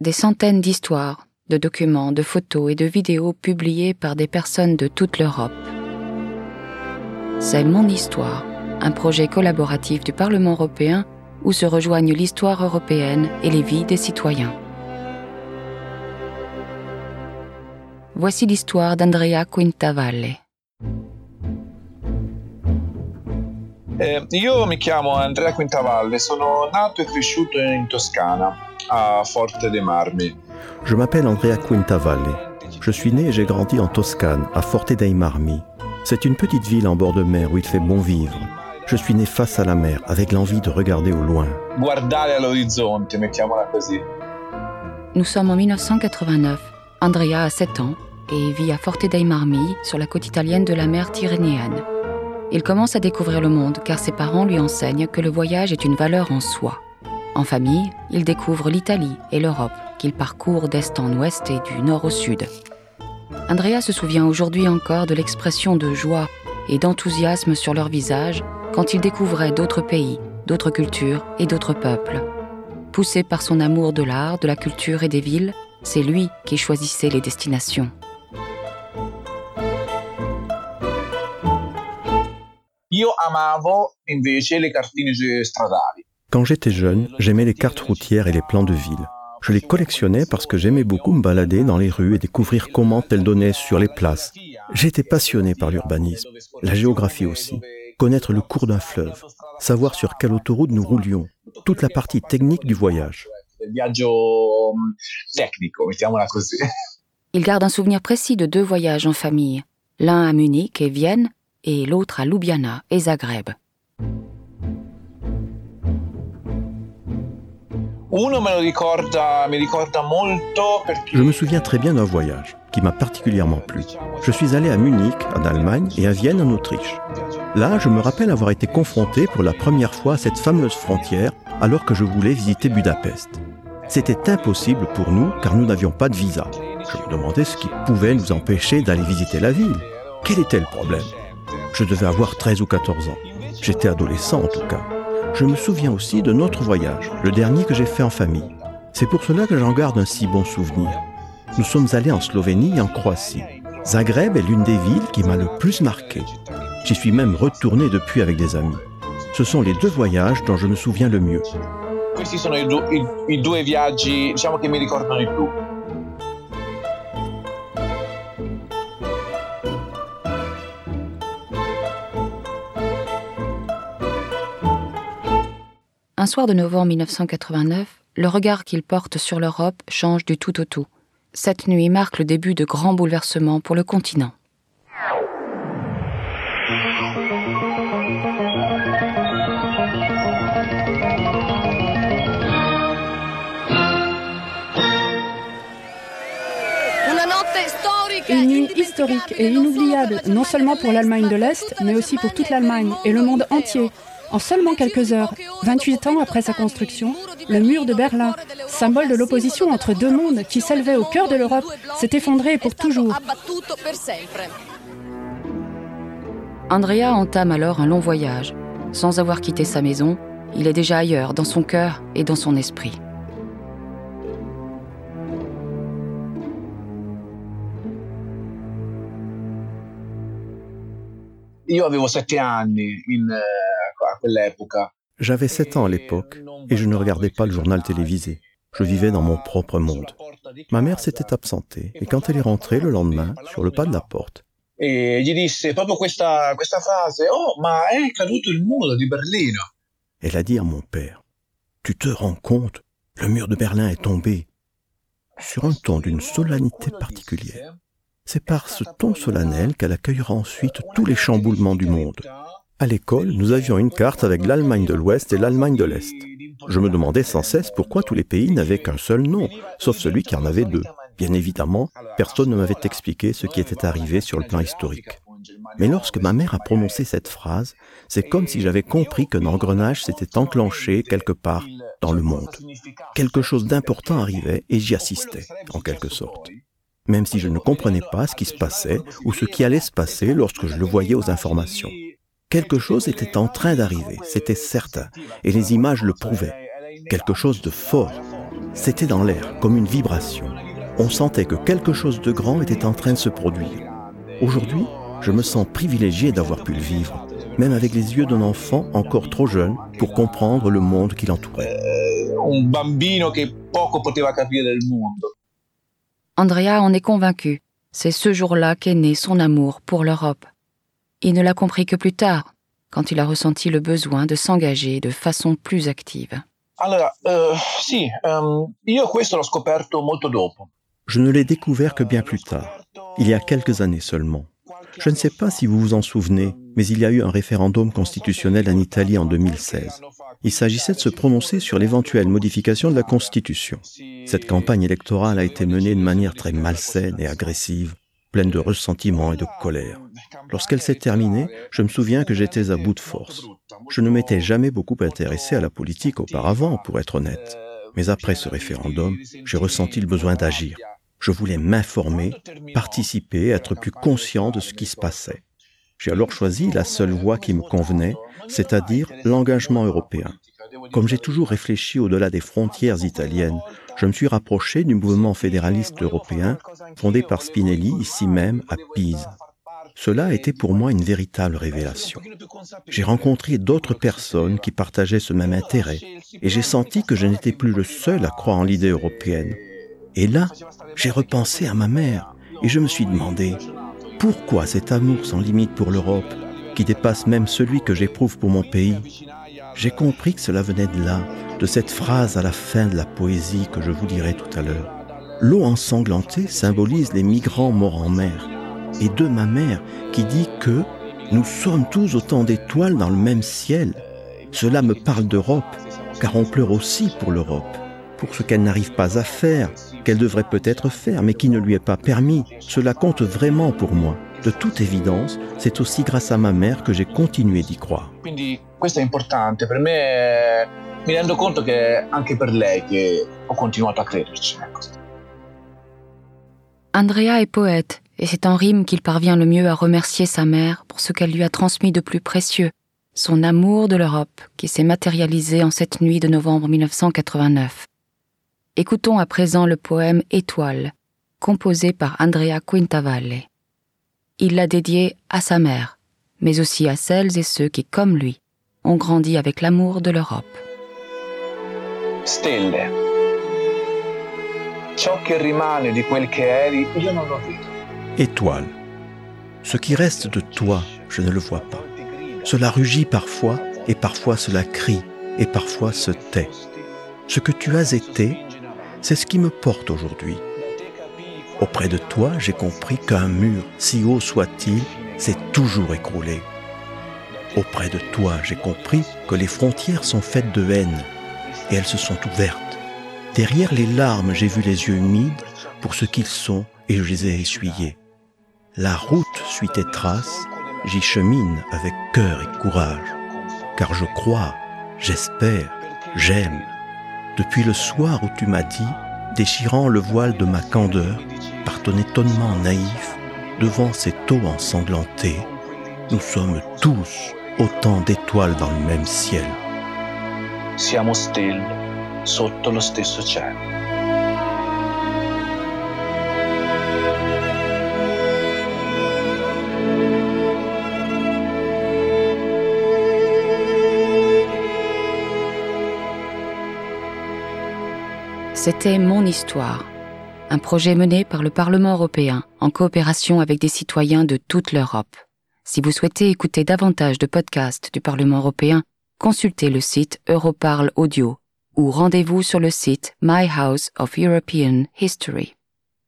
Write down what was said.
des centaines d'histoires, de documents, de photos et de vidéos publiées par des personnes de toute l'Europe. C'est Mon Histoire, un projet collaboratif du Parlement européen où se rejoignent l'histoire européenne et les vies des citoyens. Voici l'histoire d'Andrea Quintavalle. Eh, io mi chiamo Andrea Quintavalle, sono nato e cresciuto in Toscana, a Forte dei Marmi. Je m'appelle Andrea Quintavalle. Je suis né et j'ai grandi en Toscane, à Forte dei Marmi. C'est une petite ville en bord de mer où il fait bon vivre. Je suis né face à la mer, avec l'envie de regarder au loin. Guardare all'orizzonte, mettiamola così. Nous sommes en 1989. Andrea a 7 ans et vit à Forte dei Marmi, sur la côte italienne de la mer Tyrrhénienne. Il commence à découvrir le monde car ses parents lui enseignent que le voyage est une valeur en soi. En famille, il découvre l'Italie et l'Europe qu'il parcourt d'est en ouest et du nord au sud. Andrea se souvient aujourd'hui encore de l'expression de joie et d'enthousiasme sur leur visage quand il découvrait d'autres pays, d'autres cultures et d'autres peuples. Poussé par son amour de l'art, de la culture et des villes, c'est lui qui choisissait les destinations. Io amavo invece le cartine stradali. Quand j'étais jeune, j'aimais les cartes routières et les plans de ville. Je les collectionnais parce que j'aimais beaucoup me balader dans les rues et découvrir comment elles donnaient sur les places. J'étais passionné par l'urbanisme, la géographie aussi, connaître le cours d'un fleuve, savoir sur quelle autoroute nous roulions, toute la partie technique du voyage. Mm. Il garde un souvenir précis de deux voyages en famille, l'un à Munich et Vienne et l'autre à Ljubljana et Zagreb. Je me souviens très bien d'un voyage qui m'a particulièrement plu. Je suis allé à Munich, en Allemagne, et à Vienne, en Autriche. Là, je me rappelle avoir été confronté pour la première fois à cette fameuse frontière alors que je voulais visiter Budapest. C'était impossible pour nous car nous n'avions pas de visa. Je me demandais ce qui pouvait nous empêcher d'aller visiter la ville. Quel était le problème? Je devais avoir 13 ou 14 ans. J'étais adolescent en tout cas. Je me souviens aussi de notre voyage, le dernier que j'ai fait en famille. C'est pour cela que j'en garde un si bon souvenir. Nous sommes allés en Slovénie et en Croatie. Zagreb est l'une des villes qui m'a le plus marqué. J'y suis même retourné depuis avec des amis. Ce sont les deux voyages dont je me souviens le mieux. Un soir de novembre 1989, le regard qu'il porte sur l'Europe change du tout au tout. Cette nuit marque le début de grands bouleversements pour le continent. Une nuit historique et inoubliable, non seulement pour l'Allemagne de l'Est, mais aussi pour toute l'Allemagne et le monde entier. En seulement quelques heures, 28 ans après sa construction, le mur de Berlin, symbole de l'opposition entre deux mondes qui s'élevait au cœur de l'Europe, s'est effondré pour toujours. Andrea entame alors un long voyage. Sans avoir quitté sa maison, il est déjà ailleurs, dans son cœur et dans son esprit. Io avevo sette anni in, eh. J'avais 7 ans à l'époque et je ne regardais pas le journal télévisé. Je vivais dans mon propre monde. Ma mère s'était absentée et quand elle est rentrée le lendemain, sur le pas de la porte, elle a dit à mon père, Tu te rends compte, le mur de Berlin est tombé. Sur un ton d'une solennité particulière. C'est par ce ton solennel qu'elle accueillera ensuite tous les chamboulements du monde. À l'école, nous avions une carte avec l'Allemagne de l'Ouest et l'Allemagne de l'Est. Je me demandais sans cesse pourquoi tous les pays n'avaient qu'un seul nom, sauf celui qui en avait deux. Bien évidemment, personne ne m'avait expliqué ce qui était arrivé sur le plan historique. Mais lorsque ma mère a prononcé cette phrase, c'est comme si j'avais compris qu'un engrenage s'était enclenché quelque part dans le monde. Quelque chose d'important arrivait et j'y assistais, en quelque sorte. Même si je ne comprenais pas ce qui se passait ou ce qui allait se passer lorsque je le voyais aux informations. Quelque chose était en train d'arriver, c'était certain, et les images le prouvaient. Quelque chose de fort. C'était dans l'air, comme une vibration. On sentait que quelque chose de grand était en train de se produire. Aujourd'hui, je me sens privilégié d'avoir pu le vivre, même avec les yeux d'un enfant encore trop jeune pour comprendre le monde qui l'entourait. Un bambino che poco poteva capire del mondo. Andrea en est convaincu. C'est ce jour-là qu'est né son amour pour l'Europe. Il ne l'a compris que plus tard, quand il a ressenti le besoin de s'engager de façon plus active. Allora, eh, ehm. Je ne l'ai découvert que bien plus tard, il y a quelques années seulement. Je ne sais pas si vous vous en souvenez, mais il y a eu un référendum constitutionnel en Italie en 2016. Il s'agissait de se prononcer sur l'éventuelle modification de la Constitution. Cette campagne électorale a été menée de manière très malsaine et agressive, pleine de ressentiment et de colère. Lorsqu'elle s'est terminée, je me souviens que j'étais à bout de force. Je ne m'étais jamais beaucoup intéressé à la politique auparavant, pour être honnête. Mais après ce référendum, j'ai ressenti le besoin d'agir. Je voulais m'informer, participer, être plus conscient de ce qui se passait. J'ai alors choisi la seule voie qui me convenait, c'est-à-dire l'engagement européen. Comme j'ai toujours réfléchi au-delà des frontières italiennes, je me suis rapproché du mouvement fédéraliste européen fondé par Spinelli ici même à Pise. Cela a été pour moi une véritable révélation. J'ai rencontré d'autres personnes qui partageaient ce même intérêt et j'ai senti que je n'étais plus le seul à croire en l'idée européenne. Et là, j'ai repensé à ma mère et je me suis demandé pourquoi cet amour sans limite pour l'Europe, qui dépasse même celui que j'éprouve pour mon pays. J'ai compris que cela venait de là, de cette phrase à la fin de la poésie que je vous dirai tout à l'heure. L'eau ensanglantée symbolise les migrants morts en mer et de ma mère qui dit que nous sommes tous autant d'étoiles dans le même ciel. Cela me parle d'Europe, car on pleure aussi pour l'Europe, pour ce qu'elle n'arrive pas à faire, qu'elle devrait peut-être faire, mais qui ne lui est pas permis. Cela compte vraiment pour moi. De toute évidence, c'est aussi grâce à ma mère que j'ai continué d'y croire. Quindi questo è importante. Per me mi rendo conto che è anche per lei che ho continuato a crederci. Ecco. Andrea est poète et c'est en rime qu'il parvient le mieux à remercier sa mère pour ce qu'elle lui a transmis de plus précieux, son amour de l'Europe qui s'est matérialisé en cette nuit de novembre 1989. Écoutons à présent le poème Étoile, composé par Andrea Quintavalle. Il l'a dédié à sa mère, mais aussi à celles et ceux qui, comme lui, ont grandi avec l'amour de l'Europe. Stelle. Ciò che rimane di quel che eri, io non lo vedo. Étoile. Ce qui reste de toi, je ne le vois pas. Cela rugit parfois, et parfois cela crie, et parfois se tait. Ce que tu as été, c'est ce qui me porte aujourd'hui. Auprès de toi, j'ai compris qu'un mur, si haut soit-il, s'est toujours écroulé. Auprès de toi, j'ai compris que les frontières sont faites de haine, et elles se sont ouvertes. Derrière les larmes, j'ai vu les yeux humides pour ce qu'ils sont, et je les ai essuyés. La route suit tes traces, j'y chemine avec cœur et courage, car je crois, j'espère, j'aime. Depuis le soir où tu m'as dit, déchirant le voile de ma candeur, par ton étonnement naïf, devant cette eau ensanglantée, nous sommes tous autant d'étoiles dans le même ciel. Siamo sotto lo stesso. C'était Mon Histoire, un projet mené par le Parlement européen en coopération avec des citoyens de toute l'Europe. Si vous souhaitez écouter davantage de podcasts du Parlement européen, consultez le site Europarl Audio ou rendez-vous sur le site My House of European History.